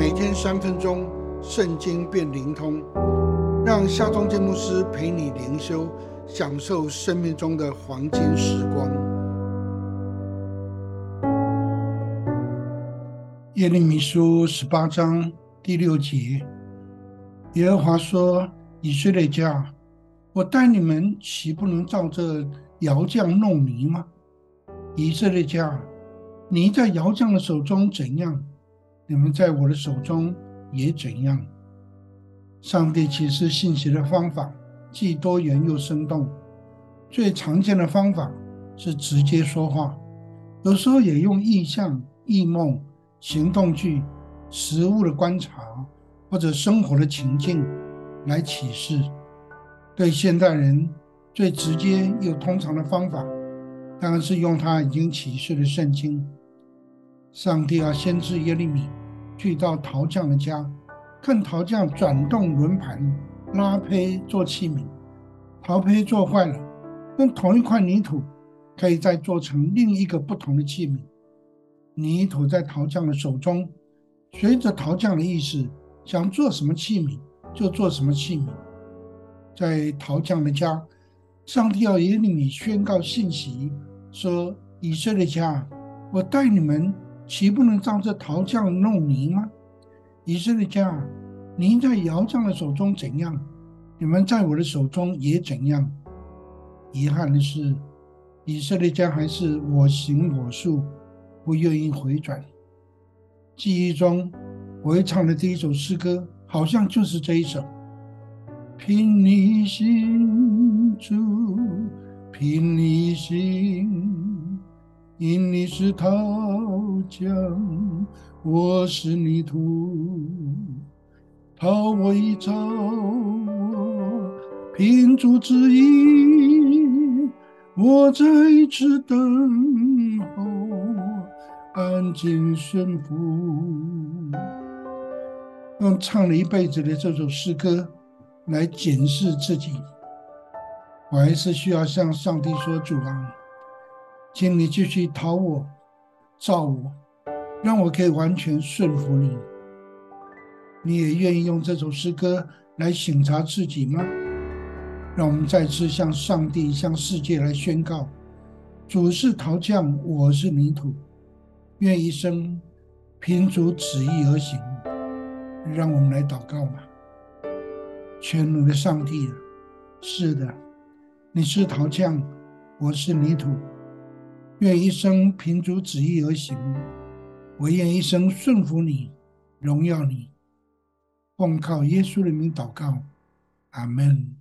每天三分钟，圣经变灵通，让夏忠建牧师陪你灵修，享受生命中的黄金时光。耶利米书十八章第六节，耶和华说：“以色列家，我待你们岂不能照这窑匠弄泥吗？以色列家。”你在窑匠的手中怎样，你们在我的手中也怎样。上帝启示信息的方法既多元又生动。最常见的方法是直接说话，有时候也用意象、意梦、行动句、实物的观察或者生活的情境来启示。对现代人最直接又通常的方法，当然是用他已经启示的圣经。上帝要先知耶利米去到陶匠的家，看陶匠转动轮盘、拉胚做器皿。陶胚做坏了，用同一块泥土可以再做成另一个不同的器皿。泥土在陶匠的手中，随着陶匠的意思，想做什么器皿就做什么器皿。在陶匠的家，上帝要耶利米宣告信息，说：“以色列家，我带你们。”岂不能照这陶匠弄泥吗？以色列家，您在窑匠的手中怎样，你们在我的手中也怎样。遗憾的是，以色列家还是我行我素，不愿意回转。记忆中，我会唱的第一首诗歌，好像就是这一首：凭你心主，凭你心。因你是陶将，我是泥土，陶我一造我，凭主之意，我在此等候，安静顺服。用唱了一辈子的这首诗歌来检视自己，我还是需要向上帝说主啊。请你继续讨我、造我，让我可以完全顺服你。你也愿意用这首诗歌来省察自己吗？让我们再次向上帝、向世界来宣告：主是陶匠，我是泥土，愿一生凭主旨意而行。让我们来祷告吧。全能的上帝，是的，你是陶匠，我是泥土。愿一生凭主旨意而行，我愿一生顺服你，荣耀你，奉靠耶稣的名祷告，阿门。